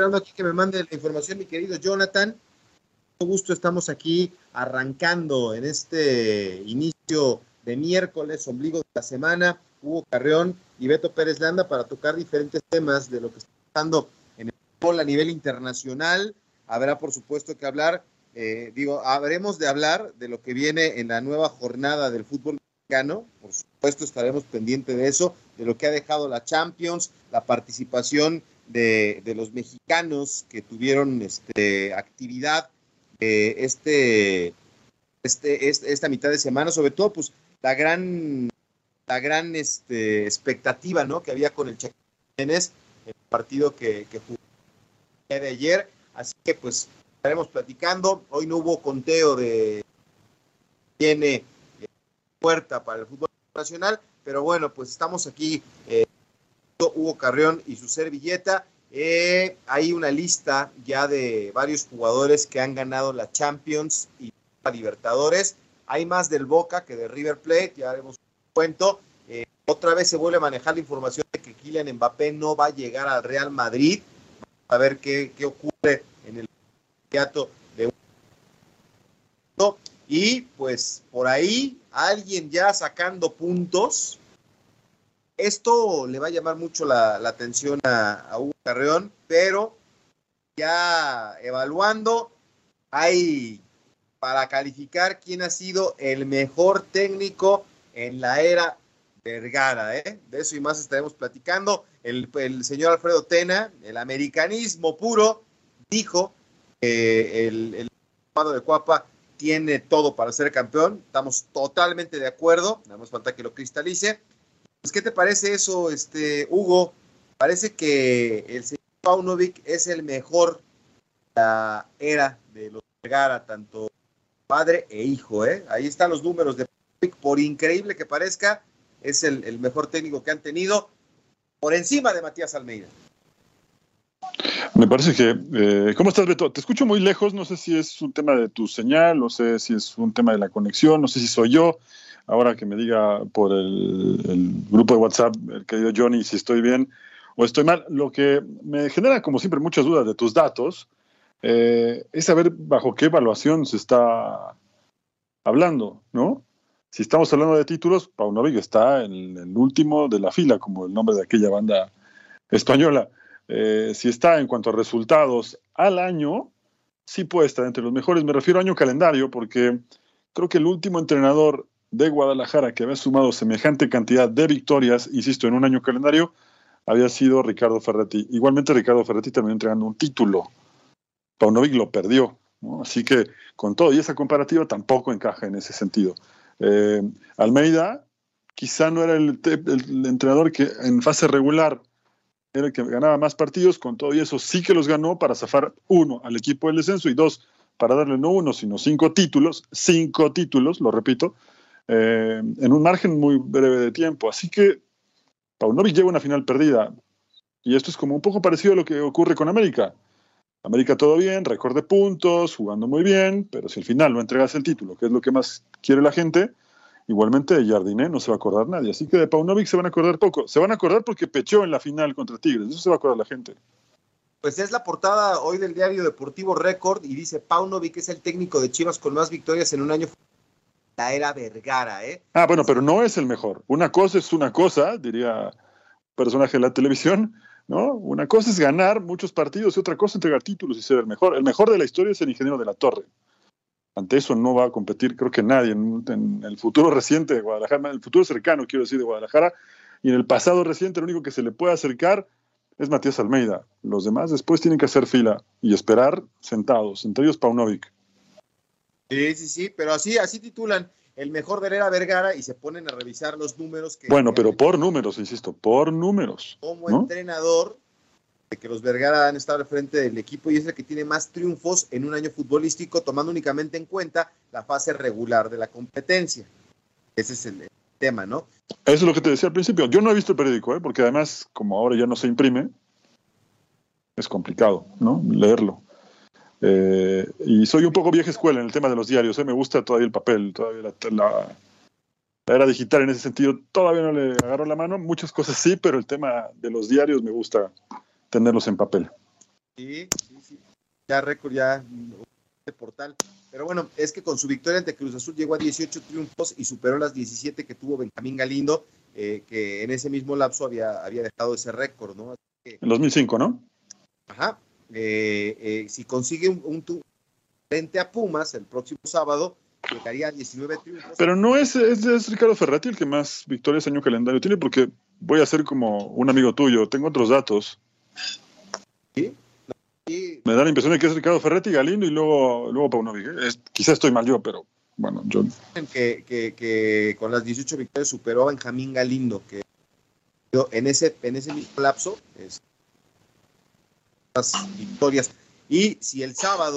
Esperando aquí que me mande la información, mi querido Jonathan. Con gusto estamos aquí arrancando en este inicio de miércoles, ombligo de la semana, Hugo Carreón y Beto Pérez Landa para tocar diferentes temas de lo que está pasando en el fútbol a nivel internacional. Habrá, por supuesto, que hablar, eh, digo, habremos de hablar de lo que viene en la nueva jornada del fútbol mexicano. Por supuesto, estaremos pendientes de eso, de lo que ha dejado la Champions, la participación de, los mexicanos que tuvieron este, actividad este, este, esta mitad de semana, sobre todo pues la gran, la gran este, expectativa ¿no? que había con el Chaco el partido que, que jugó de ayer, así que pues estaremos platicando, hoy no hubo conteo de tiene eh, puerta para el fútbol nacional, pero bueno, pues estamos aquí eh, Hugo Carrión y su servilleta. Eh, hay una lista ya de varios jugadores que han ganado la Champions y la Libertadores. Hay más del Boca que de River Plate, ya haremos un cuento. Eh, otra vez se vuelve a manejar la información de que Kylian Mbappé no va a llegar al Real Madrid. A ver qué, qué ocurre en el teatro de un y pues por ahí alguien ya sacando puntos esto le va a llamar mucho la, atención a, Hugo Carreón, pero ya evaluando, hay para calificar quién ha sido el mejor técnico en la era Vergara. ¿eh? De eso y más estaremos platicando. El, señor Alfredo Tena, el americanismo puro, dijo que el, el de Cuapa tiene todo para ser campeón. Estamos totalmente de acuerdo. Nada más falta que lo cristalice. Pues, ¿Qué te parece eso, este, Hugo? Parece que el señor Paunovic es el mejor de la era de los Vergara, tanto padre e hijo, ¿eh? Ahí están los números de Paunovic, por increíble que parezca, es el, mejor técnico que han tenido, por encima de Matías Almeida. Me parece que. Eh, ¿Cómo estás, Beto? Te escucho muy lejos. No sé si es un tema de tu señal, no sé si es un tema de la conexión, no sé si soy yo ahora que me diga por el, grupo de WhatsApp, el querido Johnny, si estoy bien o estoy mal. Lo que me genera, como siempre, muchas dudas de tus datos eh, es saber bajo qué evaluación se está hablando, ¿no? Si estamos hablando de títulos, Paunovic está en el último de la fila, como el nombre de aquella banda española. Eh, si está en cuanto a resultados al año, sí puede estar entre los mejores. Me refiero a año calendario, porque creo que el último entrenador de Guadalajara que había sumado semejante cantidad de victorias, insisto, en un año calendario, había sido Ricardo Ferretti. Igualmente Ricardo Ferretti terminó entregando un título. Paunovic lo perdió. Así que con todo, y esa comparativa tampoco encaja en ese sentido. Eh, Almeida quizá no era el, entrenador que en fase regular era el que ganaba más partidos, con todo y eso sí que los ganó para zafar uno al equipo del descenso y dos para darle no uno, sino cinco títulos, cinco títulos, lo repito, eh, en un margen muy breve de tiempo. Así que Paunovic lleva una final perdida. Y esto es como un poco parecido a lo que ocurre con América. América todo bien, récord de puntos, jugando muy bien, pero si al final no entregas el título, que es lo que más quiere la gente, igualmente de Jardiné no se va a acordar nadie. Así que de Paunovic se van a acordar poco. Se van a acordar porque pechó en la final contra Tigres. Eso se va a acordar la gente. Pues es la portada hoy del diario Deportivo Récord y dice Paunovic es el técnico de Chivas con más victorias en un año era Vergara, ¿eh? Ah, bueno, pero no es el mejor. Una cosa es una cosa, diría personaje de la televisión, ¿no? Una cosa es ganar muchos partidos y otra cosa es entregar títulos y ser el mejor. El mejor de la historia es el ingeniero de la torre. Ante eso no va a competir, creo que nadie en, el futuro reciente de Guadalajara, en el futuro cercano, quiero decir, de Guadalajara, y en el pasado reciente, lo único que se le puede acercar es Matías Almeida. Los demás después tienen que hacer fila y esperar sentados, entre ellos Paunovic. Sí, sí, sí, pero así, así titulan el mejor de Herrera Vergara y se ponen a revisar los números que. Bueno, pero por números, insisto, por números. Como entrenador, de que los Vergara han estado al frente del equipo y es el que tiene más triunfos en un año futbolístico, tomando únicamente en cuenta la fase regular de la competencia. Ese es el, tema, ¿no? Eso es lo que te decía al principio. Yo no he visto el periódico, ¿eh? porque además, como ahora ya no se imprime, es complicado, ¿no? Leerlo. Eh, y soy un poco vieja escuela en el tema de los diarios. ¿eh? Me gusta todavía el papel, todavía la, era digital en ese sentido. Todavía no le agarro la mano. Muchas cosas sí, pero el tema de los diarios me gusta tenerlos en papel. Sí, sí, sí. Ya récord, ya portal. Pero bueno, es que con su victoria ante Cruz Azul llegó a 18 triunfos y superó las 17 que tuvo Benjamín Galindo, eh, que en ese mismo lapso había, había dejado ese récord, ¿no? en 2005, ¿no? Ajá. Eh, eh, si consigue un, un frente a Pumas el próximo sábado, llegaría a 19 triunfos. Pero no es, es, Ricardo Ferrati el que más victorias año calendario tiene, porque voy a ser como un amigo tuyo, tengo otros datos. ¿Sí? Me da la impresión de que es Ricardo Ferretti, Galindo y luego, luego Paunovic. ¿eh? quizás estoy mal yo, pero bueno, yo... Que, que, que, con las 18 victorias superó a Benjamín Galindo, que en ese, en ese mismo lapso es, victorias. Y si el sábado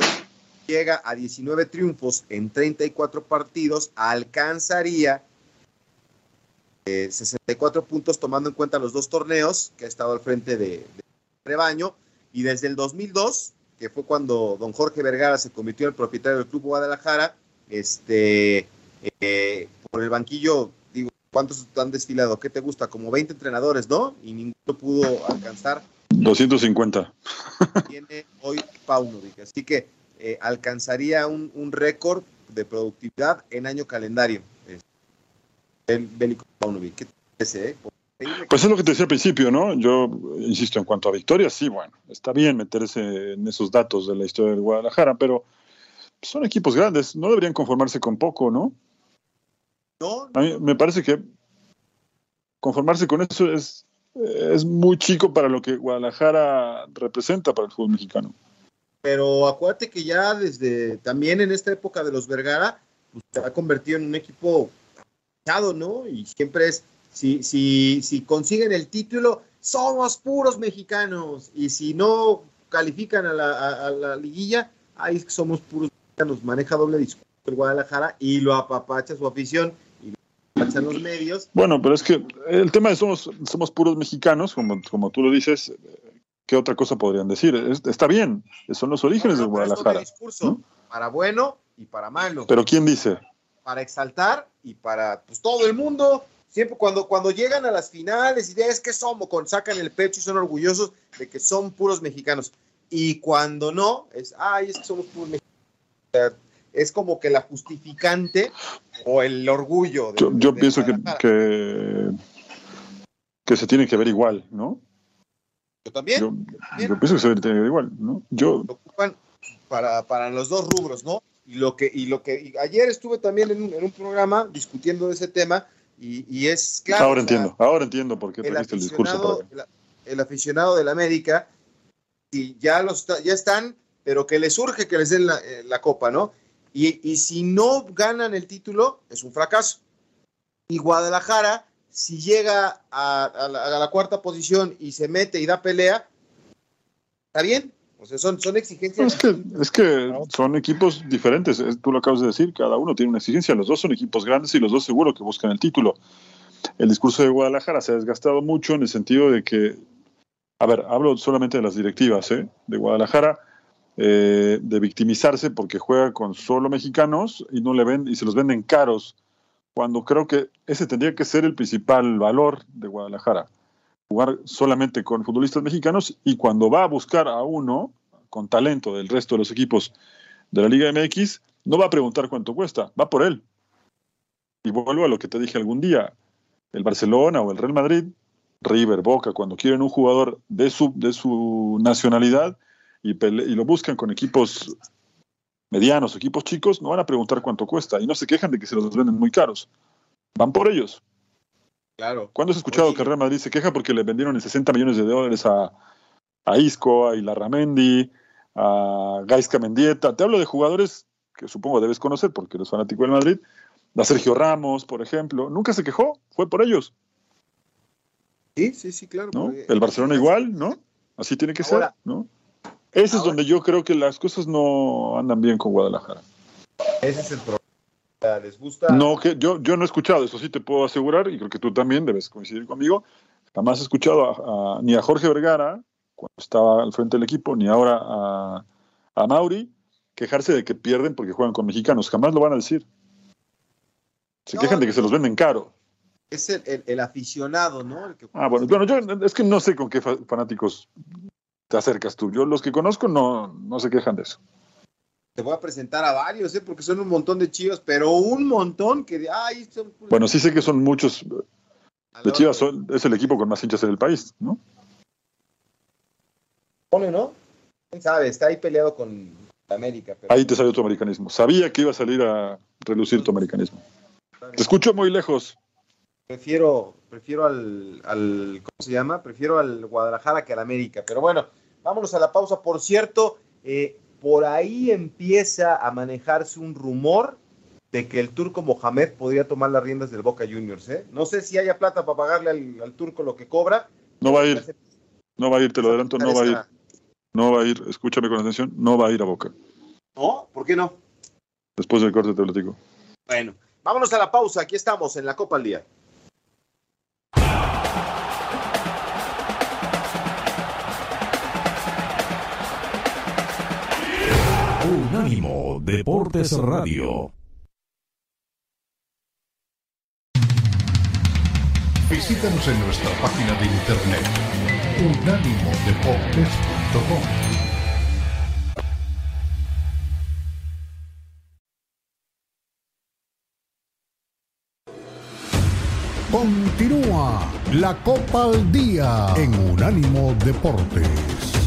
llega a 19 triunfos en 34 partidos, alcanzaría 64 eh, puntos tomando en cuenta los dos torneos que ha estado al frente de, rebaño. Y desde el 2002, que fue cuando don Jorge Vergara se convirtió en el propietario del Club Guadalajara, este, eh, por el banquillo, digo, ¿cuántos han desfilado? ¿Qué te gusta? Como 20 entrenadores, ¿no? Y ninguno pudo alcanzar 250. Tiene hoy Paunovic. Así que eh, alcanzaría un, récord de productividad en año calendario. El Bélico Paunovic. ¿Qué te parece? Eh? Pues es lo que te decía al principio, ¿no? Yo insisto, en cuanto a victorias, sí, bueno, está bien meterse en esos datos de la historia del Guadalajara, pero son equipos grandes, no deberían conformarse con poco, ¿no? No. A mí me parece que conformarse con eso es es muy chico para lo que Guadalajara representa para el fútbol mexicano. Pero acuérdate que ya desde también en esta época de los Vergara, pues, se ha convertido en un equipo ¿no? Y siempre es, si, si, si consiguen el título, somos puros mexicanos. Y si no califican a la, a la liguilla, ahí somos puros mexicanos. Maneja doble discurso el Guadalajara y lo apapacha su afición en los medios. Bueno, pero es que el tema de somos, somos puros mexicanos, como, como tú lo dices, ¿qué otra cosa podrían decir? está bien, son los orígenes de Guadalajara. discurso, para bueno y para malo. Pero ¿quién dice? Para exaltar y para pues, todo el mundo. Siempre cuando, cuando llegan a las finales y es que somos, con, sacan el pecho y son orgullosos de que son puros mexicanos. Y cuando no, es, ay, es que somos puros mexicanos es como que la justificante o el orgullo. yo, pienso que, que, se tiene que ver igual, ¿no? Yo también. Yo, pienso que se tiene que ver igual, ¿no? Yo... Para, para los dos rubros, ¿no? Y lo que, y lo que ayer estuve también en un, en un programa discutiendo de ese tema y, y es claro. Ahora entiendo, ahora entiendo por qué el, el discurso. El, el, aficionado del América, y ya, los, ya están, pero que les surge que les den la, eh, la copa, ¿no? Y, si no ganan el título, es un fracaso. Y Guadalajara, si llega a, la, cuarta posición y se mete y da pelea, está bien. O sea, son, son exigencias. Es que, son equipos diferentes, tú lo acabas de decir, cada uno tiene una exigencia. Los dos son equipos grandes y los dos seguro que buscan el título. El discurso de Guadalajara se ha desgastado mucho en el sentido de que, a ver, hablo solamente de las directivas ¿eh? de Guadalajara eh, de victimizarse porque juega con solo mexicanos y no le ven y se los venden caros, cuando creo que ese tendría que ser el principal valor de Guadalajara, jugar solamente con futbolistas mexicanos y cuando va a buscar a uno con talento del resto de los equipos de la Liga MX, no va a preguntar cuánto cuesta, va por él. Y vuelvo a lo que te dije algún día, el Barcelona o el Real Madrid, River, Boca, cuando quieren un jugador de su, de su nacionalidad, y, lo buscan con equipos medianos, equipos chicos, no van a preguntar cuánto cuesta y no se quejan de que se los venden muy caros. Van por ellos. Claro. ¿Cuándo has escuchado que Real Madrid se queja porque le vendieron en 60 millones de dólares a, a Isco, a Ilarramendi, a Gaisca Mendieta? Te hablo de jugadores que supongo debes conocer porque eres fanático del Madrid, a Sergio Ramos, por ejemplo. Nunca se quejó, fue por ellos. Sí, sí, sí, claro. ¿no? El Barcelona igual, ¿no? Así tiene que ser, ¿no? Ese es donde yo creo que las cosas no andan bien con Guadalajara. Ese es el problema. ¿Les gusta? No, que yo, yo no he escuchado, eso sí te puedo asegurar, y creo que tú también debes coincidir conmigo. Jamás he escuchado ni a Jorge Vergara, cuando estaba al frente del equipo, ni ahora a, a Mauri, quejarse de que pierden porque juegan con mexicanos. Jamás lo van a decir. Se quejan de que se los venden caro. Es el, el, aficionado, ¿no? ah, bueno, bueno, yo es que no sé con qué fanáticos te acercas tú. Yo los que conozco no, no se quejan de eso. Te voy a presentar a varios, ¿eh? porque son un montón de chivas, pero un montón que... Ay, Bueno, sí sé que son muchos. De Chivas es el equipo con más hinchas en el país, ¿no? Pone, ¿no? ¿Quién sabe? Está ahí peleado con América. Ahí te salió tu americanismo. Sabía que iba a salir a relucir tu americanismo. Te escucho muy lejos. Prefiero, prefiero al, al, ¿cómo se llama? Prefiero al Guadalajara que al América. Pero bueno, vámonos a la pausa. Por cierto, eh, por ahí empieza a manejarse un rumor de que el turco Mohamed podría tomar las riendas del Boca Juniors. ¿eh? No sé si haya plata para pagarle al, al turco lo que cobra. No va a ir. No va a ir, te lo adelanto, no va a ir. No va a ir, escúchame con atención, no va a ir a Boca. ¿No? ¿Por qué no? Después del corte te lo digo. Bueno, vámonos a la pausa. Aquí estamos en la Copa al Día. Deportes Radio. Visítanos en nuestra página de internet unánimodeportes.com. Continúa la Copa al Día en Unánimo Deportes.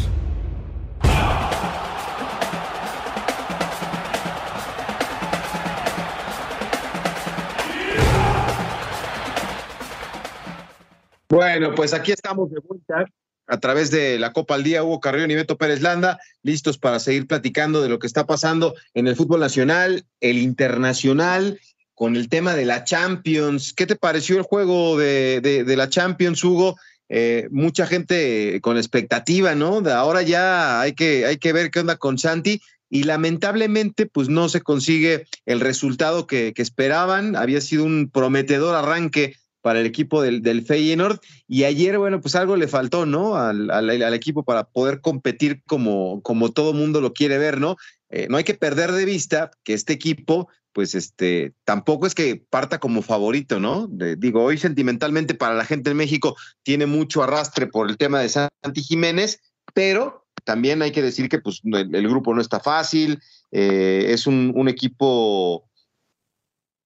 Bueno, pues aquí estamos de vuelta a través de la Copa al Día, Hugo Carrión y Beto Pérez Landa, listos para seguir platicando de lo que está pasando en el fútbol nacional, el internacional, con el tema de la Champions. ¿Qué te pareció el juego de, de, la Champions, Hugo? Eh, mucha gente con expectativa, ¿no? De ahora ya hay que, hay que ver qué onda con Santi. Y lamentablemente, pues no se consigue el resultado que esperaban. Había sido un prometedor arranque para el equipo del, del Feyenoord. Y ayer, bueno, pues algo le faltó, ¿no? Al, al, equipo para poder competir como, como todo mundo lo quiere ver, ¿no? Eh, no hay que perder de vista que este equipo, pues este, tampoco es que parta como favorito, ¿no? digo, hoy sentimentalmente para la gente en México tiene mucho arrastre por el tema de Santi Jiménez, pero también hay que decir que pues el, grupo no está fácil, eh, es un, un equipo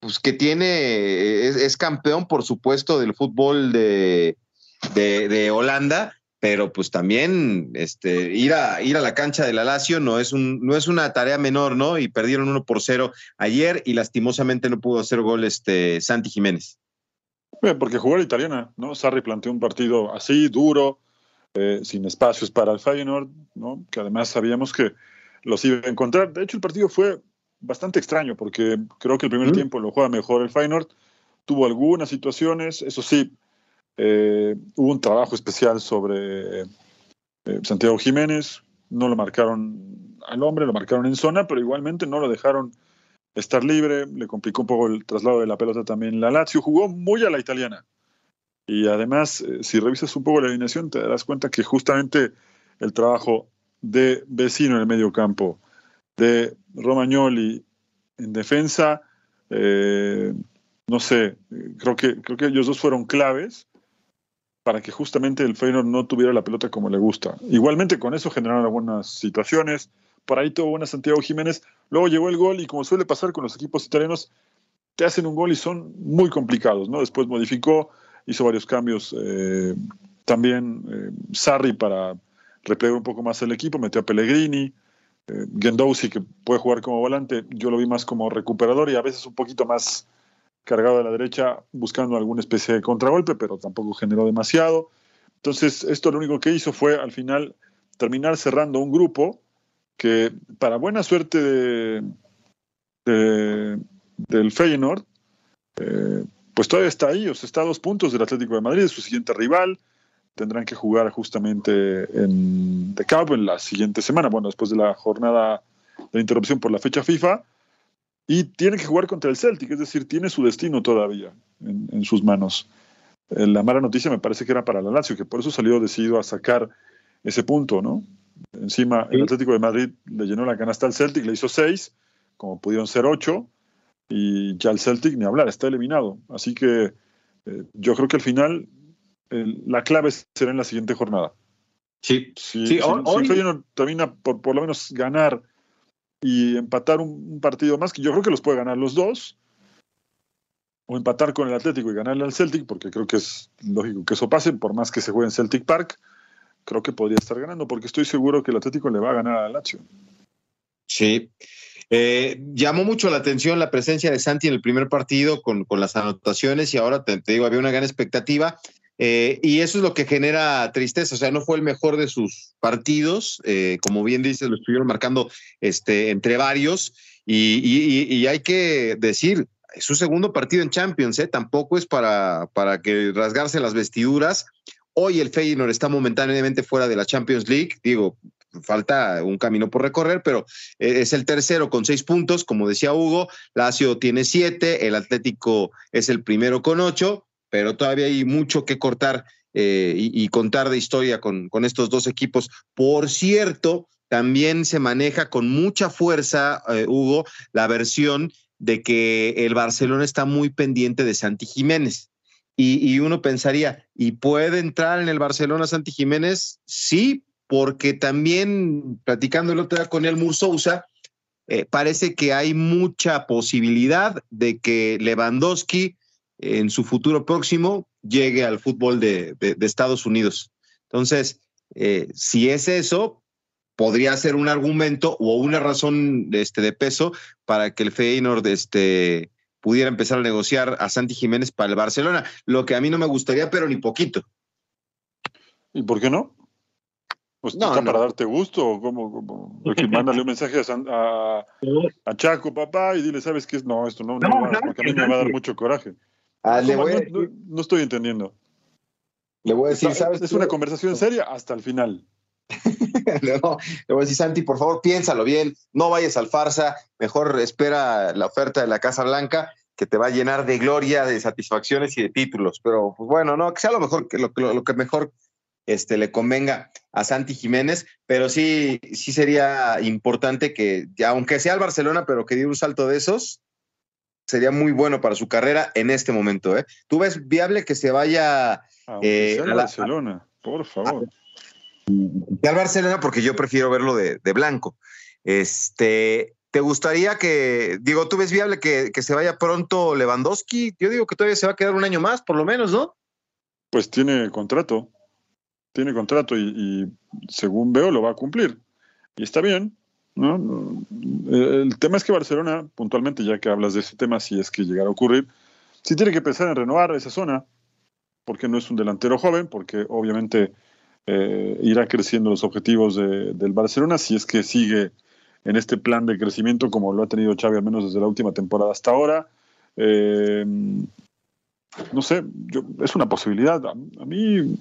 pues que tiene, es, campeón, por supuesto, del fútbol de, de, Holanda, pero pues también este, ir, a, ir a la cancha de la Lazio no es, un, no es una tarea menor, ¿no? Y perdieron uno por cero ayer y lastimosamente no pudo hacer gol este Santi Jiménez. porque jugó la italiana, ¿no? Sarri planteó un partido así, duro, eh, sin espacios para el Feyenoord, ¿no? Que además sabíamos que los iba a encontrar. De hecho, el partido fue bastante extraño porque creo que el primer tiempo lo juega mejor el Feyenoord. Tuvo algunas situaciones, eso sí, eh, hubo un trabajo especial sobre eh, Santiago Jiménez. No lo marcaron al hombre, lo marcaron en zona, pero igualmente no lo dejaron estar libre. Le complicó un poco el traslado de la pelota también la Lazio. Jugó muy a la italiana. Y además, eh, si revisas un poco la alineación, te darás cuenta que justamente el trabajo de vecino en el medio campo, de Romagnoli en defensa, eh, no sé, creo que, creo que ellos dos fueron claves para que justamente el Feyenoord no tuviera la pelota como le gusta. Igualmente con eso generaron algunas situaciones, por ahí tuvo buena Santiago Jiménez, luego llegó el gol y como suele pasar con los equipos italianos, te hacen un gol y son muy complicados, ¿no? Después modificó, hizo varios cambios eh, también eh, Sarri para replegar un poco más el equipo, metió a Pellegrini, Eh, Gendouzi, que puede jugar como volante, yo lo vi más como recuperador y a veces un poquito más cargado a la derecha buscando alguna especie de contragolpe, pero tampoco generó demasiado. Entonces, esto lo único que hizo fue al final terminar cerrando un grupo que, para buena suerte de, del Feyenoord, eh, pues todavía está ahí, o sea, está a dos puntos del Atlético de Madrid, su siguiente rival. Tendrán que jugar justamente en de Cabo en la siguiente semana, bueno, después de la jornada de interrupción por la fecha FIFA. Y tiene que jugar contra el Celtic, es decir, tiene su destino todavía en, sus manos. Eh, la mala noticia me parece que era para la Lazio, que por eso salió decidido a sacar ese punto, ¿no? Encima, el Atlético de Madrid le llenó la canasta al Celtic, le hizo seis, como pudieron ser ocho, y ya el Celtic ni hablar, está eliminado. Así que eh, yo creo que al final la clave será en la siguiente jornada. Sí, sí, si, termina por por lo menos ganar y empatar un, partido más, que yo creo que los puede ganar los dos, o empatar con el Atlético y ganarle al Celtic, porque creo que es lógico que eso pase, por más que se juegue en Celtic Park, creo que podría estar ganando, porque estoy seguro que el Atlético le va a ganar al Lazio. Sí. Eh, llamó mucho la atención la presencia de Santi en el primer partido con, las anotaciones y ahora te, digo, había una gran expectativa. Eh, y eso es lo que genera tristeza, o sea, no fue el mejor de sus partidos, eh, como bien dices, lo estuvieron marcando este, entre varios, y, hay que decir, es su segundo partido en Champions, ¿eh? tampoco es para, para que rasgarse las vestiduras. Hoy el Feyenoord está momentáneamente fuera de la Champions League, digo, falta un camino por recorrer, pero es el tercero con seis puntos, como decía Hugo, Lazio tiene siete, el Atlético es el primero con ocho, pero todavía hay mucho que cortar eh, y, contar de historia con, estos dos equipos. Por cierto, también se maneja con mucha fuerza, eh, Hugo, la versión de que el Barcelona está muy pendiente de Santi Jiménez. Y, uno pensaría, ¿y puede entrar en el Barcelona Santi Jiménez? Sí, porque también, platicando el otro día con el Mursousa, eh, parece que hay mucha posibilidad de que Lewandowski en su futuro próximo llegue al fútbol de, Estados Unidos. Entonces, eh, si es eso, podría ser un argumento o una razón de, este, de peso para que el Feyenoord este, pudiera empezar a negociar a Santi Jiménez para el Barcelona, lo que a mí no me gustaría, pero ni poquito. ¿Y por qué no? Pues no, para darte gusto, o como, mándale un mensaje a, a, Chaco, papá, y dile, ¿sabes qué? No, esto no, no, porque a mí me va a dar mucho coraje. Ah, no, estoy entendiendo. Le voy a decir, ¿sabes? Es una conversación seria hasta el final. le voy a decir, Santi, por favor, piénsalo bien, no vayas al farsa, mejor espera la oferta de la Casa Blanca, que te va a llenar de gloria, de satisfacciones y de títulos. Pero, pues bueno, no, que sea lo mejor, que lo, que mejor este, le convenga a Santi Jiménez, pero sí, sí sería importante que, aunque sea el Barcelona, pero que diera un salto de esos, sería muy bueno para su carrera en este momento. ¿eh? ¿Tú ves viable que se vaya eh, a Barcelona? por favor. al Barcelona porque yo prefiero verlo de, blanco. Este, ¿Te gustaría que, digo, tú ves viable que, se vaya pronto Lewandowski? Yo digo que todavía se va a quedar un año más, por lo menos, ¿no? Pues tiene contrato, tiene contrato y según veo lo va a cumplir. Y está bien, ¿no? El tema es que Barcelona, puntualmente, ya que hablas de ese tema, si es que llegara a ocurrir, sí tiene que pensar en renovar esa zona, porque no es un delantero joven, porque obviamente eh, irá creciendo los objetivos del Barcelona si es que sigue en este plan de crecimiento como lo ha tenido Xavi al menos desde la última temporada hasta ahora. Eh, no sé, es una posibilidad. A, a mí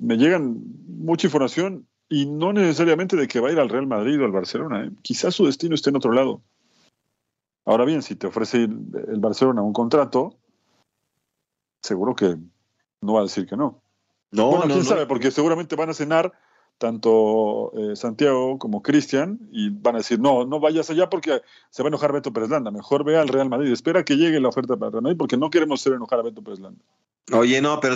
me llegan mucha información y no necesariamente de que va a ir al Real Madrid o al Barcelona. ¿eh? Quizás su destino esté en otro lado. Ahora bien, si te ofrece el Barcelona un contrato, seguro que no va a decir que no. No, bueno, quién sabe, porque seguramente van a cenar tanto eh, Santiago como Cristian y van a decir, no, no vayas allá porque se va a enojar Beto Pérez Landa, mejor ve al Real Madrid, espera que llegue la oferta para el Real Madrid porque no queremos hacer enojar a Beto Pérez Landa. Oye, no, pero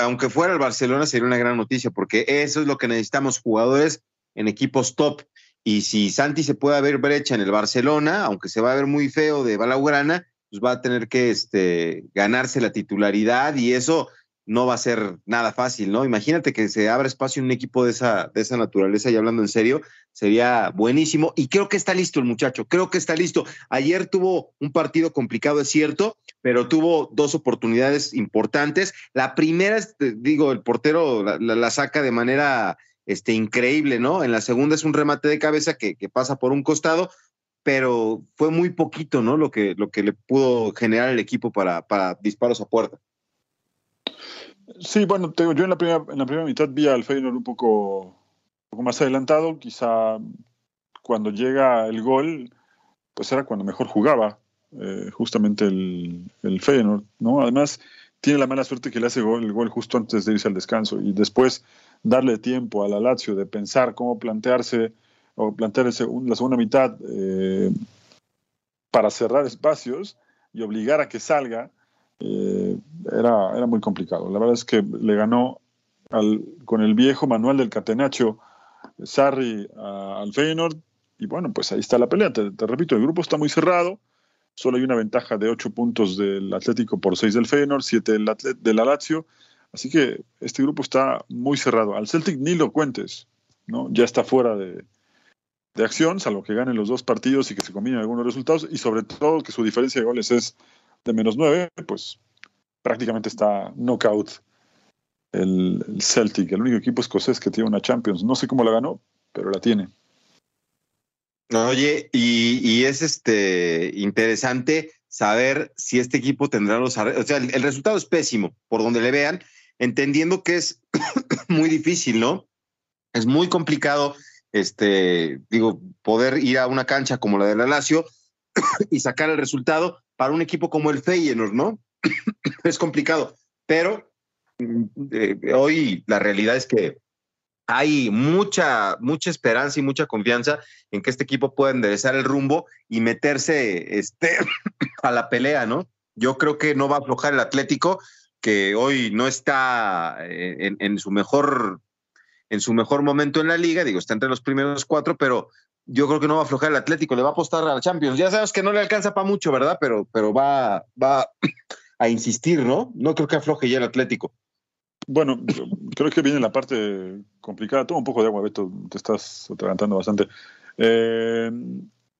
aunque fuera el Barcelona sería una gran noticia, porque eso es lo que necesitamos, jugadores en equipos top. Y si Santi se puede ver brecha en el Barcelona, aunque se va a ver muy feo de Balaugrana, pues va a tener que este, ganarse la titularidad y eso no va a ser nada fácil, ¿no? Imagínate que se abra espacio en un equipo de esa, de esa naturaleza y hablando en serio, sería buenísimo. Y creo que está listo el muchacho, creo que está listo. Ayer tuvo un partido complicado, es cierto, pero tuvo dos oportunidades importantes. La primera, digo, el portero la, saca de manera este, increíble, ¿no? En la segunda es un remate de cabeza que, que pasa por un costado, pero fue muy poquito, ¿no? Lo que, lo que le pudo generar el equipo para, para disparos a puerta. Sí, bueno, yo en la primera, en la primera mitad vi al Feyenoord un poco, más adelantado. Quizá cuando llega el gol, pues era cuando mejor jugaba eh, justamente el, el Feyenoord, ¿no? Además, tiene la mala suerte que le hace gol, el gol justo antes de irse al descanso y después darle tiempo a la Lazio de pensar cómo plantearse o plantear la segunda mitad eh, para cerrar espacios y obligar a que salga eh, era, era muy complicado. La verdad es que le ganó al, con el viejo manual del Catenaccio Sarri al Feyenoord y bueno, pues ahí está la pelea. Te, repito, el grupo está muy cerrado. Solo hay una ventaja de 8 puntos del Atlético por 6 del Feyenoord, 7 del, del Lazio. Así que este grupo está muy cerrado. Al Celtic ni lo cuentes, ¿no? Ya está fuera de, de acción, salvo que ganen los dos partidos y que se combinen algunos resultados, y sobre todo que su diferencia de goles es de menos 9, pues prácticamente está knockout el, el, Celtic, el único equipo escocés que tiene una Champions. No sé cómo la ganó, pero la tiene. Oye, y, y es este interesante saber si este equipo tendrá los o sea, el, el resultado es pésimo por donde le vean, entendiendo que es muy difícil, ¿no? Es muy complicado, este, digo, poder ir a una cancha como la de la Lazio y sacar el resultado, para un equipo como el Feyenoord, ¿no? es complicado, pero eh, hoy la realidad es que hay mucha, mucha esperanza y mucha confianza en que este equipo pueda enderezar el rumbo y meterse este, a la pelea, ¿no? Yo creo que no va a aflojar el Atlético, que hoy no está eh, en, en, su mejor en su mejor momento en la liga, digo, está entre los primeros cuatro, pero yo creo que no va a aflojar el Atlético, le va a apostar a la Champions. Ya sabes que no le alcanza para mucho, ¿verdad? Pero, pero va, va a insistir, ¿no? No creo que afloje ya el Atlético. Bueno, creo que viene la parte complicada. Toma un poco de agua, Beto, te estás atragantando bastante. Eh,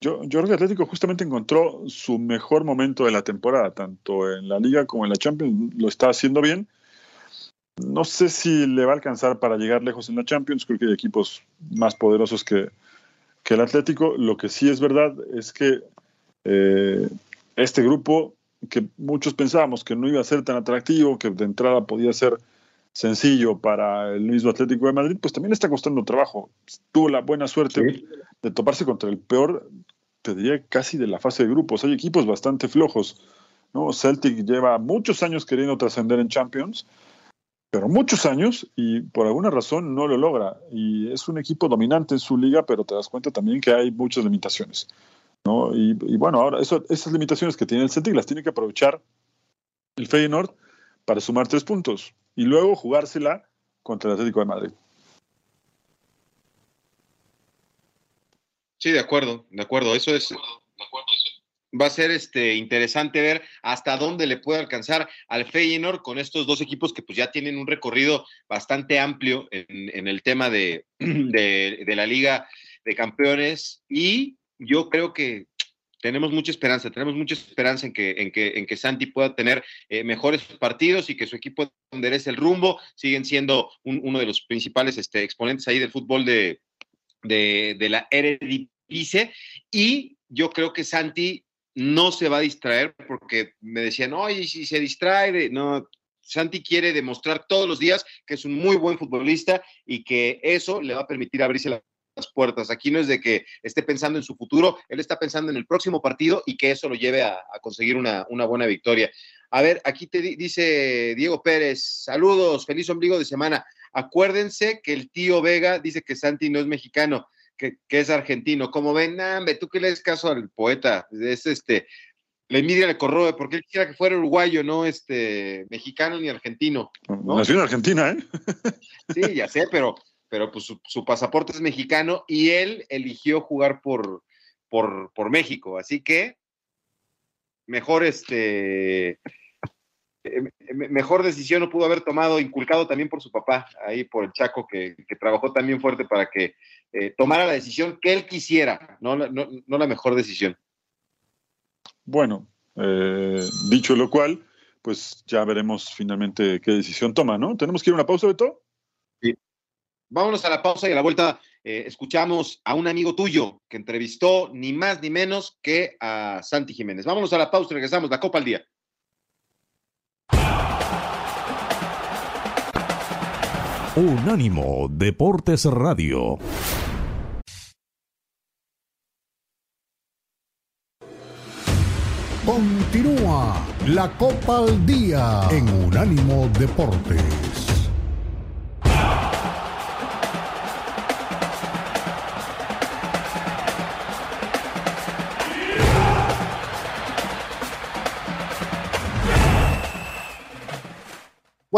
yo, creo que Atlético justamente encontró su mejor momento de la temporada, tanto en la Liga como en la Champions. Lo está haciendo bien. No sé si le va a alcanzar para llegar lejos en la Champions. Creo que hay equipos más poderosos que, que el Atlético. Lo que sí es verdad es que eh, este grupo, que muchos pensábamos que no iba a ser tan atractivo, que de entrada podía ser sencillo para el mismo Atlético de Madrid, pues también está costando trabajo. Tuvo la buena suerte sí. de toparse contra el peor, te diría casi de la fase de grupos. Hay equipos bastante flojos. ¿no? Celtic lleva muchos años queriendo trascender en Champions pero muchos años y por alguna razón no lo logra. Y es un equipo dominante en su liga, pero te das cuenta también que hay muchas limitaciones. ¿No? Y, bueno, ahora eso, esas limitaciones que tiene el Celtic las tiene que aprovechar el Feyenoord para sumar tres puntos y luego jugársela contra el Atlético de Madrid. Sí, de acuerdo, de acuerdo. Eso es, de acuerdo, eso va a ser este, interesante ver hasta dónde le puede alcanzar al Feyenoord con estos dos equipos que pues ya tienen un recorrido bastante amplio en, en el tema de, de, de, la Liga de Campeones y yo creo que tenemos mucha esperanza, tenemos mucha esperanza en que, en que, en que Santi pueda tener eh, mejores partidos y que su equipo enderece el rumbo, siguen siendo un, uno de los principales este, exponentes ahí del fútbol de, de, la Eredivisie. Y yo creo que Santi no se va a distraer porque me decían, oye, si se distrae, no, Santi quiere demostrar todos los días que es un muy buen futbolista y que eso le va a permitir abrirse las puertas. Aquí no es de que esté pensando en su futuro, él está pensando en el próximo partido y que eso lo lleve a, a conseguir una, una, buena victoria. A ver, aquí te dice Diego Pérez, saludos, feliz ombligo de semana. Acuérdense que el tío Vega dice que Santi no es mexicano que, que es argentino. Como ven, nah, tú que le das caso al poeta, es este, la envidia le corroe, porque él quisiera que fuera uruguayo, no este, mexicano ni argentino. ¿no? Nació en Argentina, ¿eh? Sí, ya sé, pero, pero pues su, pasaporte es mexicano y él eligió jugar por, por, por México, así que mejor este mejor decisión no pudo haber tomado, inculcado también por su papá, ahí por el Chaco, que, trabajó también fuerte para que eh, tomara la decisión que él quisiera, no, no, la mejor decisión. Bueno, eh, dicho lo cual, pues ya veremos finalmente qué decisión toma, ¿no? ¿Tenemos que ir a una pausa, Beto? Vámonos a la pausa y a la vuelta eh, escuchamos a un amigo tuyo que entrevistó ni más ni menos que a Santi Jiménez. Vámonos a la pausa y regresamos, la Copa al Día. Unánimo Deportes Radio. Continúa la Copa al Día en Unánimo Deportes.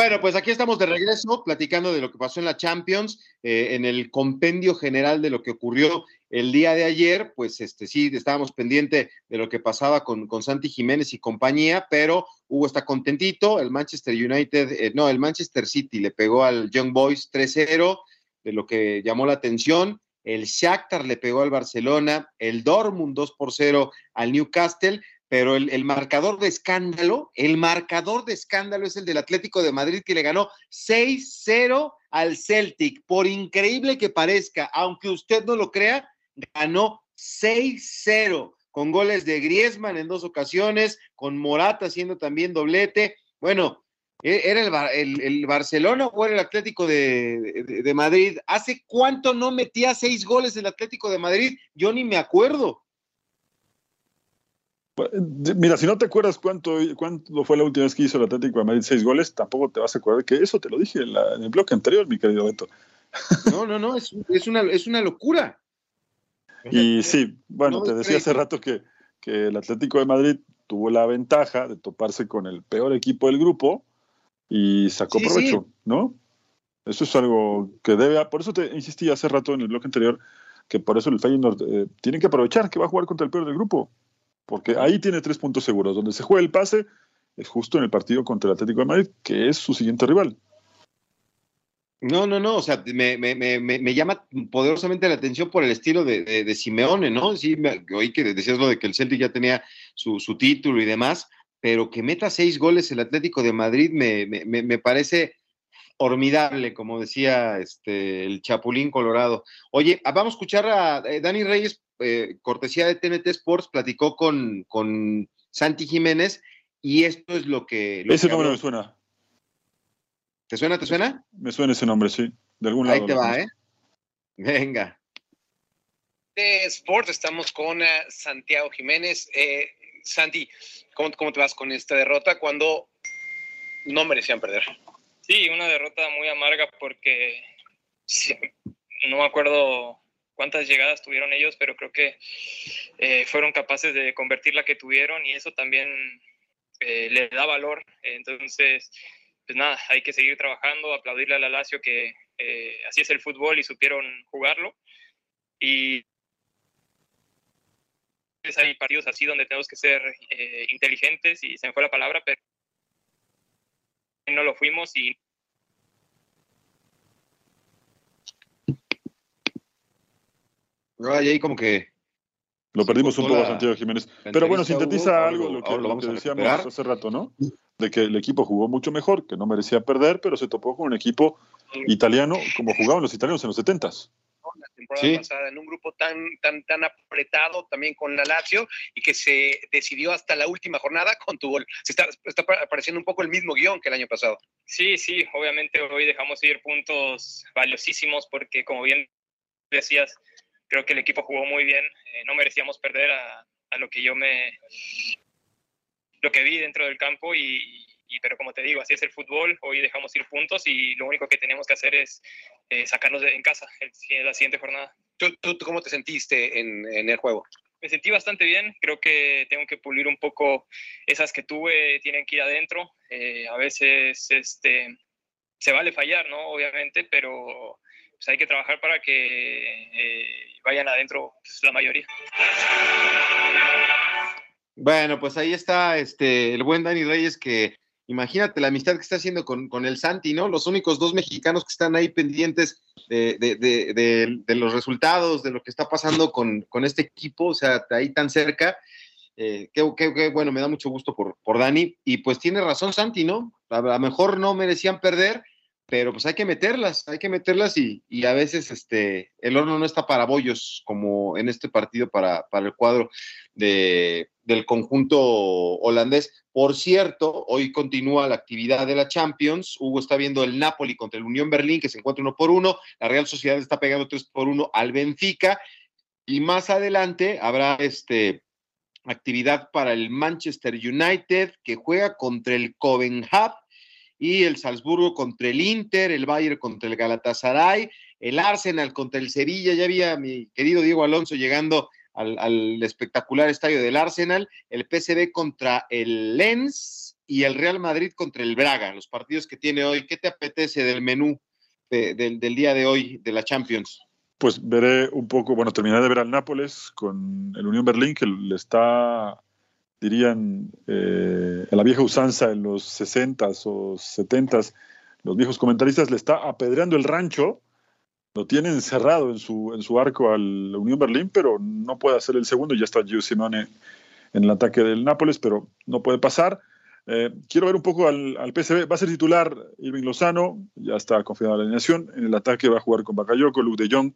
Bueno, pues aquí estamos de regreso platicando de lo que pasó en la Champions, eh, en el compendio general de lo que ocurrió el día de ayer, pues este sí, estábamos pendiente de lo que pasaba con, con Santi Jiménez y compañía, pero Hugo está contentito, el Manchester United, eh, no, el Manchester City le pegó al Young Boys 3-0, de lo que llamó la atención, el Shakhtar le pegó al Barcelona, el Dortmund 2 por 0 al Newcastle, pero el, marcador de escándalo, el marcador de escándalo es el del Atlético de Madrid que le ganó 6-0 al Celtic. Por increíble que parezca, aunque usted no lo crea, ganó 6-0 con goles de Griezmann en dos ocasiones, con Morata haciendo también doblete. Bueno, ¿e, ¿era el, Barcelona o era el Atlético de, de Madrid? ¿Hace cuánto no metía seis goles el Atlético de Madrid? Yo ni me acuerdo. Mira, si no te acuerdas cuánto, cuánto fue la última vez que hizo el Atlético de Madrid seis goles, tampoco te vas a acordar que eso te lo dije en, el bloque anterior, mi querido Beto. No, no, no, es, una, es una locura. Y sí, bueno, te decía hace rato que, que el Atlético de Madrid tuvo la ventaja de toparse con el peor equipo del grupo y sacó provecho, ¿no? Eso es algo que debe, por eso te insistí hace rato en el bloque anterior, que por eso el Feyenoord eh, tiene que aprovechar que va a jugar contra el peor del grupo porque ahí tiene tres puntos seguros. Donde se juega el pase es justo en el partido contra el Atlético de Madrid, que es su siguiente rival. No, no, no, o sea, me, llama poderosamente la atención por el estilo de, Simeone, ¿no? Sí, oí que decías lo de que el Celtic ya tenía su, título y demás, pero que meta seis goles el Atlético de Madrid me, parece formidable, como decía este, el Chapulín Colorado. Oye, vamos a escuchar a eh, Dani Reyes eh, cortesía de TNT Sports, platicó con, con Santi Jiménez y esto es lo que... ese nombre me suena. ¿Te suena, te suena? Me suena ese nombre, sí. De algún lado. Ahí te va, ¿eh? Venga. De Sports estamos con eh, Santiago Jiménez. Eh, Santi, ¿cómo, ¿cómo te vas con esta derrota cuando no merecían perder? Sí, una derrota muy amarga porque no me acuerdo cuántas llegadas tuvieron ellos, pero creo que eh, fueron capaces de convertir la que tuvieron y eso también eh, le da valor. Entonces, pues nada, hay que seguir trabajando, aplaudirle a la Lazio que eh, así es el fútbol y supieron jugarlo. Y hay partidos así donde tenemos que ser inteligentes y se me fue la palabra, pero no lo fuimos y ahí como que. Lo perdimos un poco, Santiago Jiménez. Pero bueno, sintetiza algo lo que, lo que decíamos hace rato, ¿no? De que el equipo jugó mucho mejor, que no merecía perder, pero se topó con un equipo italiano como jugaban los italianos en los 70 la temporada pasada en un grupo tan, tan, tan apretado también con la Lazio y que se decidió hasta la última jornada con tu gol. Se está, está apareciendo un poco el mismo guion que el año pasado. Sí, sí, obviamente hoy dejamos ir puntos valiosísimos porque como bien decías, creo que el equipo jugó muy bien, eh, no merecíamos perder a, lo que yo me, lo que vi dentro del campo y, pero como te digo, así es el fútbol, hoy dejamos ir puntos y lo único que tenemos que hacer es eh, sacarlos de, en casa en la siguiente jornada. ¿Tú, tú, cómo te sentiste en, en, el juego? Me sentí bastante bien, creo que tengo que pulir un poco esas que tuve, tienen que ir adentro, eh, a veces este, se vale fallar, ¿no? Obviamente, pero pues hay que trabajar para que eh, vayan adentro pues, la mayoría. Bueno, pues ahí está este, el buen Dani Reyes que imagínate la amistad que está haciendo con, con, el Santi, ¿no? Los únicos dos mexicanos que están ahí pendientes de, de, de, de los resultados, de lo que está pasando con, con, este equipo, o sea, ahí tan cerca. Eh, qué, qué, bueno, me da mucho gusto por, por Dani. Y pues tiene razón Santi, ¿no? A lo mejor no merecían perder, pero pues hay que meterlas, hay que meterlas y, a veces este, el horno no está para bollos, como en este partido para, para el cuadro de, del conjunto holandés. Por cierto, hoy continúa la actividad de la Champions. Hugo está viendo el Napoli contra el Unión Berlín, que se encuentra uno por uno. La Real Sociedad está pegando tres por uno al Benfica. Y más adelante habrá este, actividad para el Manchester United, que juega contra el Copenhagen y el Salzburgo contra el Inter, el Bayern contra el Galatasaray, el Arsenal contra el Sevilla, ya había mi querido Diego Alonso llegando al, espectacular estadio del Arsenal, el PSV contra el Lens y el Real Madrid contra el Braga, los partidos que tiene hoy. ¿Qué te apetece del menú de, de, del día de hoy de la Champions? Pues veré un poco, bueno, terminaré de ver al Nápoles con el Unión Berlín, que le está dirían, eh, en la vieja usanza en los 60s o 70s, los viejos comentaristas le está apedreando el rancho, lo tiene encerrado en su, en su arco al Unión Berlín, pero no puede hacer el segundo, ya está Gio Simone en el ataque del Nápoles, pero no puede pasar. Eh, quiero ver un poco al, al, PSV, va a ser titular Irving Lozano, ya está confirmada la alineación, en el ataque va a jugar con Bakayoko, Luke de Jong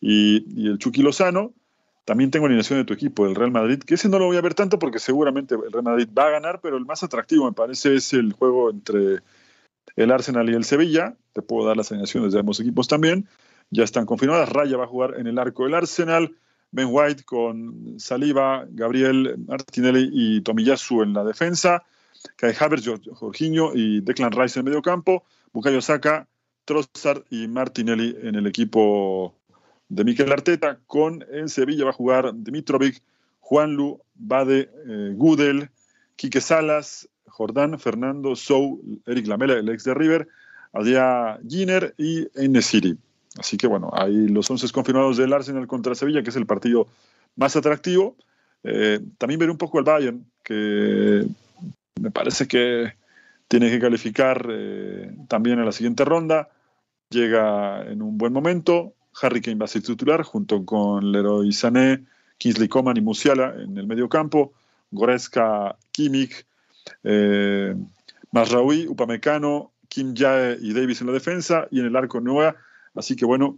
y, y el Chucky Lozano. También tengo alineación de tu equipo, el Real Madrid, que ese no lo voy a ver tanto porque seguramente el Real Madrid va a ganar, pero el más atractivo me parece es el juego entre el Arsenal y el Sevilla. Te puedo dar las alineaciones de ambos equipos también. Ya están confirmadas. Raya va a jugar en el arco del Arsenal. Ben White con Saliba, Gabriel Martinelli y Tomiyasu en la defensa. Kai Havertz, Jorginho y Declan Rice en el medio campo. Bukayo Saka, Trossard y Martinelli en el equipo de Miquel Arteta. Con en Sevilla va a jugar Dimitrovic, Juanlu, Bade, eh, Gudel, Quique Salas, Jordán, Fernando, Sou, Eric Lamela, el ex de River, Adia Giner y Enesiri. Así que bueno, ahí los 11 confirmados del Arsenal contra Sevilla, que es el partido más atractivo. Eh, también ver un poco el Bayern, que me parece que tiene que calificar eh, también en la siguiente ronda. Llega en un buen momento. Harry Kane va a ser titular junto con Leroy Sané, Kingsley Coman y Musiala en el medio campo, Goretzka, Kimmich, eh, Masraoui, Upamecano, Kim Jae y Davis en la defensa y en el arco Noah. Así que bueno,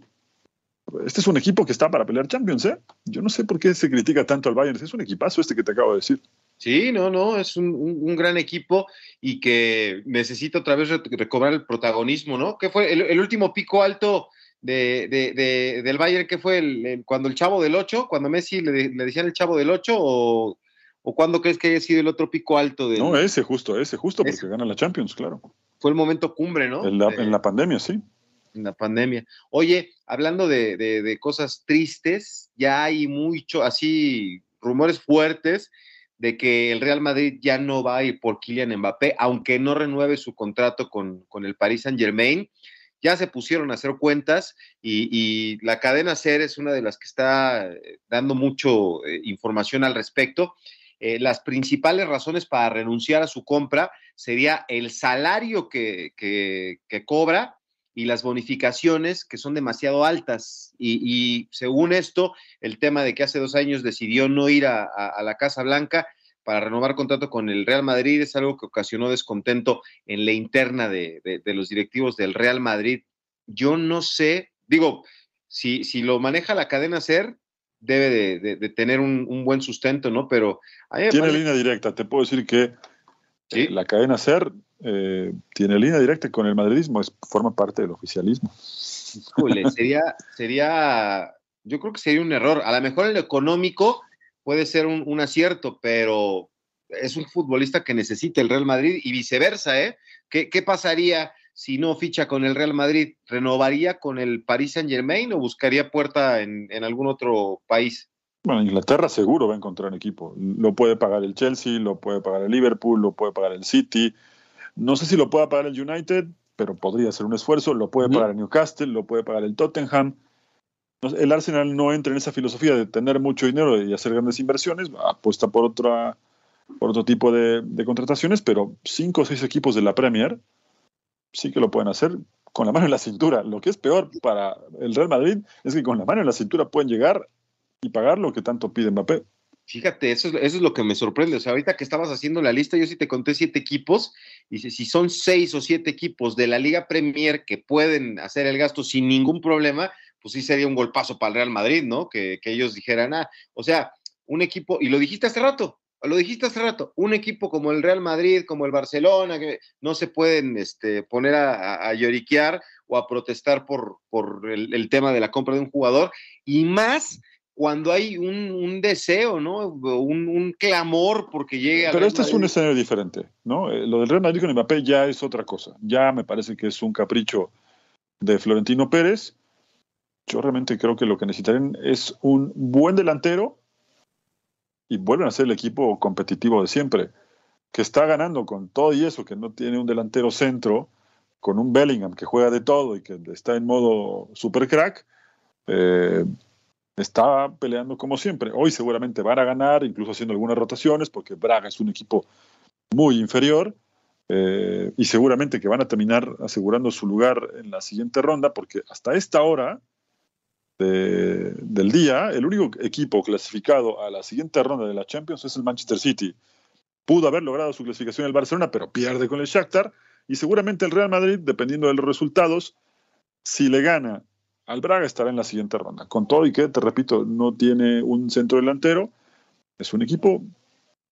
este es un equipo que está para pelear Champions, ¿eh? Yo no sé por qué se critica tanto al Bayern, es un equipazo este que te acabo de decir. Sí, no, no, es un, gran equipo y que necesita otra vez recobrar el protagonismo, ¿no? ¿Qué fue el último pico alto de, de, de, del Bayern? ¿Qué fue el, el, cuando el chavo del 8? ¿Cuando Messi le, le decían el chavo del 8 o, o cuándo crees que haya sido el otro pico alto? Del... No, ese justo, ese justo, porque ese. gana la Champions, claro. Fue el momento cumbre, ¿no? En la, en la pandemia, sí en la pandemia. Oye, hablando de, de, de, cosas tristes, ya hay mucho, así, rumores fuertes de que el Real Madrid ya no va a ir por Kylian Mbappé, aunque no renueve su contrato con, con el Paris Saint Germain. Ya se pusieron a hacer cuentas y, la cadena SER es una de las que está dando mucho eh, información al respecto. Eh, las principales razones para renunciar a su compra sería el salario que, cobra y las bonificaciones que son demasiado altas. Y, según esto, el tema de que hace dos años decidió no ir a, la Casa Blanca para renovar contrato con el Real Madrid es algo que ocasionó descontento en la interna de, de, de los directivos del Real Madrid. Yo no sé, digo, si, si lo maneja la cadena SER, debe de, de tener un, un, buen sustento, ¿no? Pero... Tiene parece... línea directa, te puedo decir que ¿Sí? la cadena SER eh, tiene línea directa con el madridismo, es, forma parte del oficialismo. Híjole, sería, sería, yo creo que sería un error. A lo mejor en lo económico puede ser un, un, acierto, pero es un futbolista que necesita el Real Madrid y viceversa, ¿eh? ¿Qué, qué pasaría si no ficha con el Real Madrid? ¿Renovaría con el Paris Saint Germain o buscaría puerta en, en algún otro país? Bueno, Inglaterra seguro va a encontrar un equipo. Lo puede pagar el Chelsea, lo puede pagar el Liverpool, lo puede pagar el City, no sé si lo pueda pagar el United, pero podría ser un esfuerzo. Lo puede pagar el Newcastle, lo puede pagar el Tottenham. El Arsenal no entra en esa filosofía de tener mucho dinero y hacer grandes inversiones, apuesta por otra, por otro tipo de, contrataciones, pero cinco o seis equipos de la Premier sí que lo pueden hacer con la mano en la cintura. Lo que es peor para el Real Madrid es que con la mano en la cintura pueden llegar y pagar lo que tanto pide Mbappé. Fíjate, eso es, eso es lo que me sorprende. O sea, ahorita que estabas haciendo la lista, yo sí te conté siete equipos, y si son seis o siete equipos de la Liga Premier que pueden hacer el gasto sin ningún problema, pues sí sería un golpazo para el Real Madrid, ¿no? Que, que ellos dijeran, ah, o sea, un equipo, y lo dijiste hace rato, lo dijiste hace rato, un equipo como el Real Madrid, como el Barcelona, que no se pueden este, poner a, lloriquear o a protestar por, por el, tema de la compra de un jugador, y más cuando hay un, deseo, ¿no? Un, clamor porque llegue a. Pero este es un escenario diferente, ¿no? Eh, lo del Real Madrid con Mbappé ya es otra cosa. Ya me parece que es un capricho de Florentino Pérez. Yo realmente creo que lo que necesitarían es un buen delantero y vuelven a ser el equipo competitivo de siempre, que está ganando con todo y eso, que no tiene un delantero centro, con un Bellingham que juega de todo y que está en modo super crack, eh, está peleando como siempre. Hoy seguramente van a ganar, incluso haciendo algunas rotaciones, porque Braga es un equipo muy inferior. Eh, y seguramente que van a terminar asegurando su lugar en la siguiente ronda, porque hasta esta hora del día, el único equipo clasificado a la siguiente ronda de la Champions es el Manchester City. Pudo haber logrado su clasificación el Barcelona, pero pierde con el Shakhtar y seguramente el Real Madrid, dependiendo de los resultados, si le gana al Braga estará en la siguiente ronda. Con todo y que, te repito, no tiene un centro delantero, es un equipo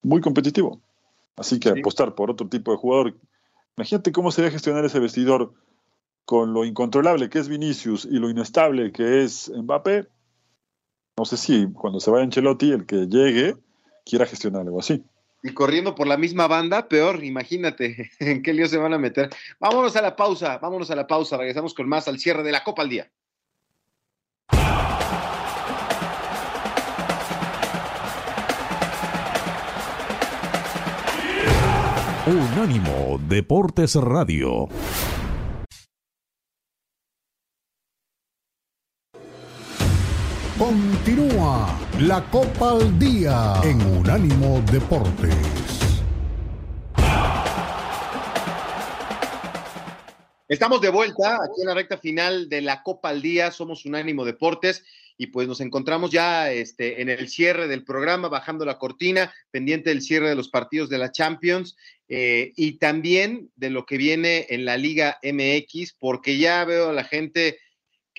muy competitivo. Así que apostar por otro tipo de jugador. Imagínate cómo sería gestionar ese vestidor con lo incontrolable que es Vinicius y lo inestable que es Mbappé, no sé si cuando se vaya Ancelotti, el que llegue, quiera gestionar algo así. Y corriendo por la misma banda, peor, imagínate en qué lío se van a meter. Vámonos a la pausa, vámonos a la pausa, regresamos con más al cierre de la Copa al Día. Unánimo Deportes Radio. Continúa la Copa al Día en Unánimo Deportes. Estamos de vuelta aquí en la recta final de la Copa al Día. Somos Unánimo Deportes y pues nos encontramos ya este, en el cierre del programa, bajando la cortina, pendiente del cierre de los partidos de la Champions eh, y también de lo que viene en la Liga MX, porque ya veo a la gente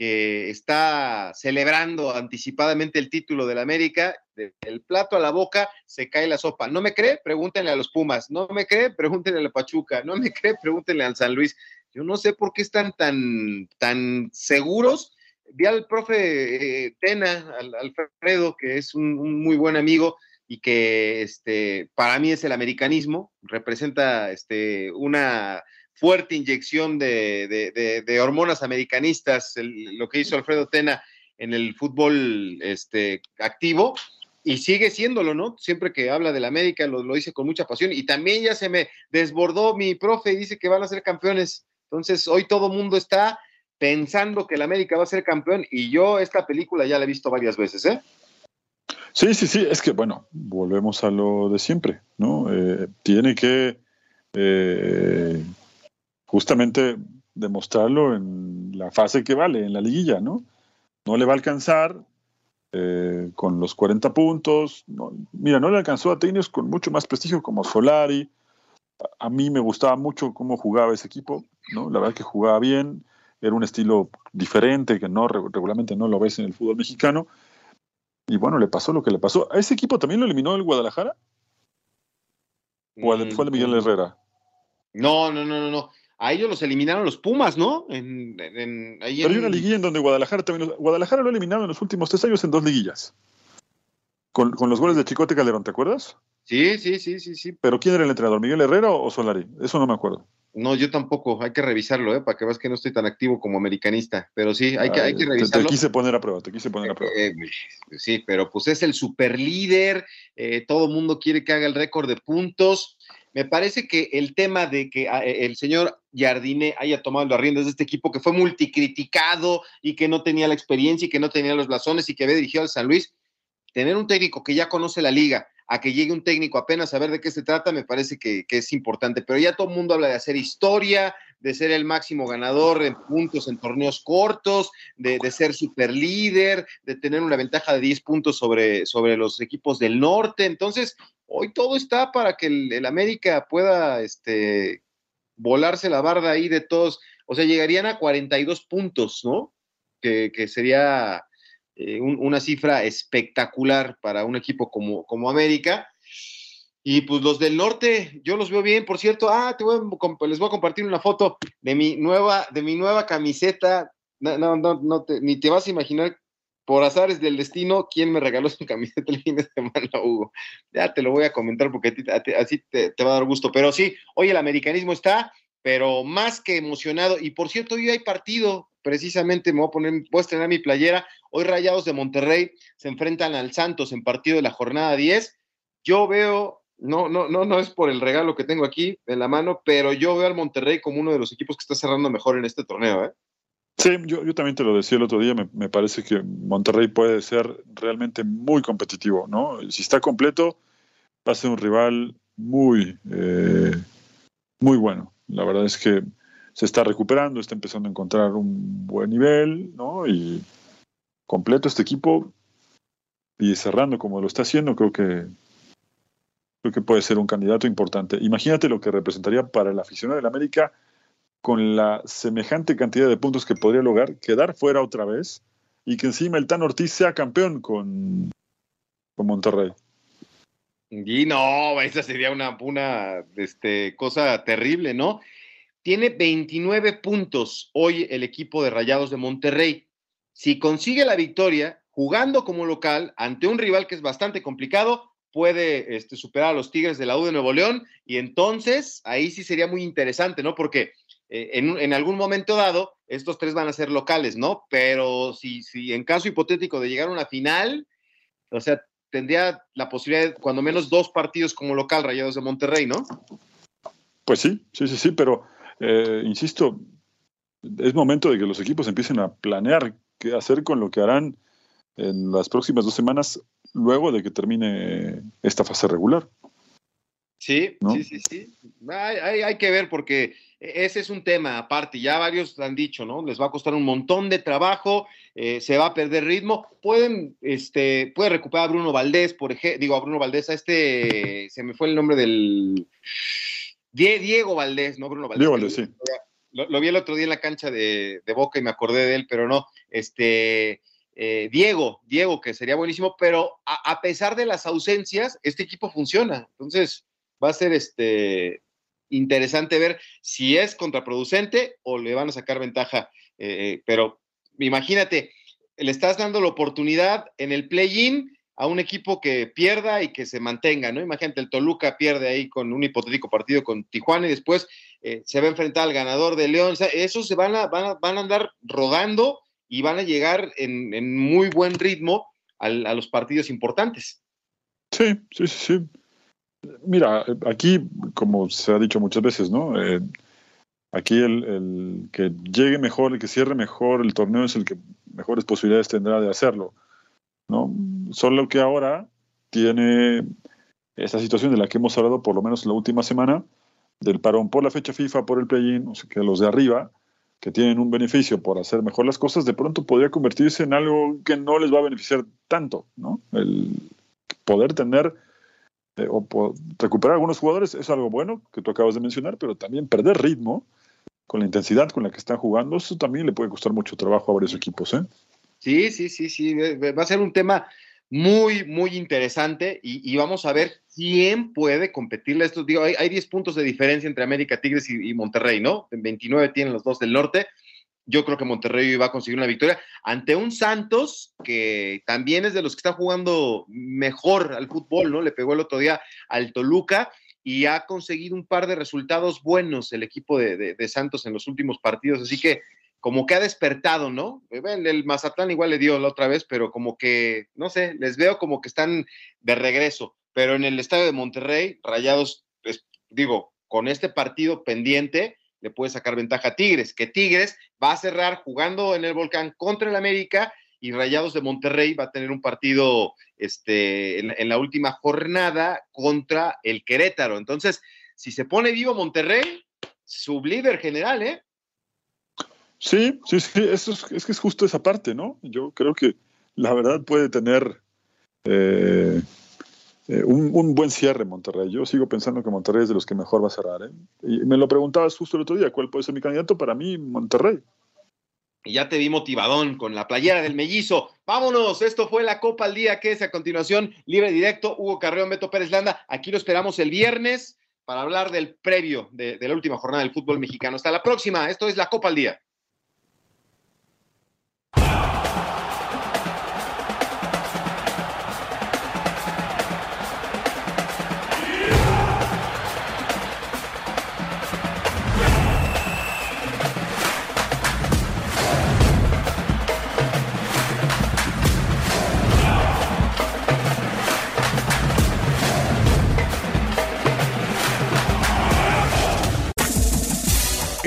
que está celebrando anticipadamente el título del América, del plato a la boca se cae la sopa. ¿No me cree? Pregúntenle a los Pumas. ¿No me cree? Pregúntenle a la Pachuca. ¿No me cree? Pregúntenle al San Luis. Yo no sé por qué están tan, tan seguros. Vi al profe eh, Tena, al Alfredo, que es un, muy buen amigo y que este, para mí es el americanismo, representa este, una fuerte inyección de, hormonas americanistas, lo que hizo Alfredo Tena en el fútbol este, activo, y sigue siéndolo, ¿no? Siempre que habla del América lo, lo dice con mucha pasión, y también ya se me desbordó mi profe y dice que van a ser campeones. Entonces, hoy todo mundo está pensando que el América va a ser campeón, y yo esta película ya la he visto varias veces, ¿eh? Sí, sí, sí, es que bueno, volvemos a lo de siempre, ¿no? Eh, tiene que eh, justamente demostrarlo en la fase que vale, en la liguilla, ¿no? No le va a alcanzar eh, con los 40 puntos. mira, no le alcanzó a técnicos con mucho más prestigio como Solari. A, mí me gustaba mucho cómo jugaba ese equipo, ¿no? La verdad que jugaba bien, era un estilo diferente que no regularmente no lo ves en el fútbol mexicano. Y bueno, le pasó lo que le pasó. ¿A ese equipo también lo eliminó el Guadalajara? ¿O fue de Miguel mm. Herrera? No, no, no, no, no a ellos los eliminaron los Pumas, ¿no? En, Pero hay una liguilla en donde Guadalajara también. Guadalajara lo ha eliminado en los últimos tres años en dos liguillas. Con, los goles de Chicote Calderón, ¿te acuerdas? Sí, sí, sí, sí, sí. ¿Pero quién era el entrenador? ¿Miguel Herrera o Solari? Eso no me acuerdo. No, yo tampoco. Hay que revisarlo, ¿eh? Para que veas que no estoy tan activo como americanista. Pero sí, hay, que, hay que revisarlo. Te, quise poner a prueba, te quise poner a prueba. Eh, eh, sí, pero pues es el super líder. Eh, todo mundo quiere que haga el récord de puntos. Me parece que el tema de que ah, el señor Jardine haya tomado las riendas de este equipo que fue multicriticado y que no tenía la experiencia y que no tenía los blasones y que había dirigido al San Luis, tener un técnico que ya conoce la liga, a que llegue un técnico apenas a ver de qué se trata, me parece que, es importante. Pero ya todo el mundo habla de hacer historia, de ser el máximo ganador en puntos en torneos cortos, de, ser super líder, de tener una ventaja de 10 puntos sobre, sobre los equipos del norte. Entonces, hoy todo está para que el, América pueda este, volarse la barda ahí de todos. O sea, llegarían a 42 puntos, ¿no? Que, sería eh, una cifra espectacular para un equipo como, como América. Y pues los del norte, yo los veo bien, por cierto. Ah, te les voy a compartir una foto de mi nueva, de mi nueva camiseta. No, no, no, ni te vas a imaginar por azares del destino quién me regaló su camiseta el fin de semana, Hugo. Ya te lo voy a comentar porque así te, te, va a dar gusto. Pero sí, hoy el americanismo está, pero más que emocionado. Y por cierto, hoy hay partido precisamente me voy a poner, voy a estrenar mi playera. Hoy Rayados de Monterrey se enfrentan al Santos en partido de la jornada 10. Yo veo, no, no, no, no es por el regalo que tengo aquí en la mano, pero yo veo al Monterrey como uno de los equipos que está cerrando mejor en este torneo, ¿eh? Sí, yo, yo también te lo decía el otro día, me, parece que Monterrey puede ser realmente muy competitivo, ¿no? Si está completo, va a ser un rival muy, eh, muy bueno. La verdad es que se está recuperando, está empezando a encontrar un buen nivel, ¿no? Y completo este equipo y cerrando como lo está haciendo, creo que creo que puede ser un candidato importante. Imagínate lo que representaría para el aficionado del América con la semejante cantidad de puntos que podría lograr, quedar fuera otra vez y que encima el Tan Ortiz sea campeón con, con Monterrey. Y no, esa sería una, una este, cosa terrible, ¿no? Tiene 29 puntos hoy el equipo de Rayados de Monterrey. Si consigue la victoria, jugando como local ante un rival que es bastante complicado, puede este, superar a los Tigres de la U de Nuevo León y entonces ahí sí sería muy interesante, ¿no? Porque eh, en, algún momento dado estos tres van a ser locales, ¿no? Pero si, si en caso hipotético de llegar a una final, o sea, tendría la posibilidad de cuando menos dos partidos como local Rayados de Monterrey, ¿no? Pues sí, sí, sí, sí, pero eh, insisto, es momento de que los equipos empiecen a planear qué hacer con lo que harán en las próximas dos semanas luego de que termine esta fase regular. Sí, sí, sí, sí. Hay, hay, que ver porque ese es un tema aparte. Ya varios han dicho, ¿no? Les va a costar un montón de trabajo, eh, se va a perder ritmo. Pueden, este, puede recuperar a Bruno Valdés, por ejemplo, digo a Bruno Valdés, a este, se me fue el nombre del Diego Valdés, no Bruno Valdés. Diego Valdés, sí. Lo, vi el otro día en la cancha de, Boca y me acordé de él, pero no. Este, eh, Diego, Diego, que sería buenísimo, pero a, pesar de las ausencias, este equipo funciona. Entonces, va a ser este interesante ver si es contraproducente o le van a sacar ventaja. Eh, eh, pero imagínate, le estás dando la oportunidad en el play-in a un equipo que pierda y que se mantenga, ¿no? Imagínate, el Toluca pierde ahí con un hipotético partido con Tijuana y después eh, se va a enfrentar al ganador de León. O sea, esos se van a, van a, van a andar rodando y van a llegar en, muy buen ritmo a los partidos importantes. Sí, sí, sí, sí. Mira, aquí, como se ha dicho muchas veces, ¿no? Eh, aquí el, que llegue mejor, el que cierre mejor el torneo es el que mejores posibilidades tendrá de hacerlo. ¿no? Solo que ahora tiene esta situación de la que hemos hablado por lo menos la última semana, del parón por la fecha FIFA, por el play-in, o sea que los de arriba, que tienen un beneficio por hacer mejor las cosas, de pronto podría convertirse en algo que no les va a beneficiar tanto, ¿no? El poder tener eh, o recuperar algunos jugadores es algo bueno que tú acabas de mencionar, pero también perder ritmo con la intensidad con la que están jugando, eso también le puede costar mucho trabajo a varios equipos, ¿eh? Sí, sí, sí, sí. Va a ser un tema muy, muy interesante y, vamos a ver quién puede competirle a. Digo, hay, 10 puntos de diferencia entre América Tigres y, Monterrey, ¿no? En 29 tienen los dos del norte. Yo creo que Monterrey va a conseguir una victoria ante un Santos que también es de los que está jugando mejor al fútbol, ¿no? Le pegó el otro día al Toluca y ha conseguido un par de resultados buenos el equipo de Santos en los últimos partidos. Así que como que ha despertado, ¿no? El Mazatlán igual le dio la otra vez, pero como que, no sé, les veo como que están de regreso. Pero en el estadio de Monterrey, Rayados, pues, digo, con este partido pendiente, le puede sacar ventaja a Tigres, que Tigres va a cerrar jugando en el Volcán contra el América y Rayados de Monterrey va a tener un partido este, en, la última jornada contra el Querétaro. Entonces, si se pone vivo Monterrey, su líder general, ¿eh? Sí, sí, sí, eso es, es, que es justo esa parte, ¿no? Yo creo que la verdad puede tener eh, eh, un, buen cierre Monterrey. Yo sigo pensando que Monterrey es de los que mejor va a cerrar. ¿eh? Y me lo preguntabas justo el otro día, ¿cuál puede ser mi candidato? Para mí, Monterrey. Y ya te vi motivadón con la playera del mellizo. Vámonos, esto fue la Copa al Día, que es a continuación libre directo. Hugo Carreón, Beto Pérez Landa. Aquí lo esperamos el viernes para hablar del previo de, de la última jornada del fútbol mexicano. Hasta la próxima, esto es la Copa al Día.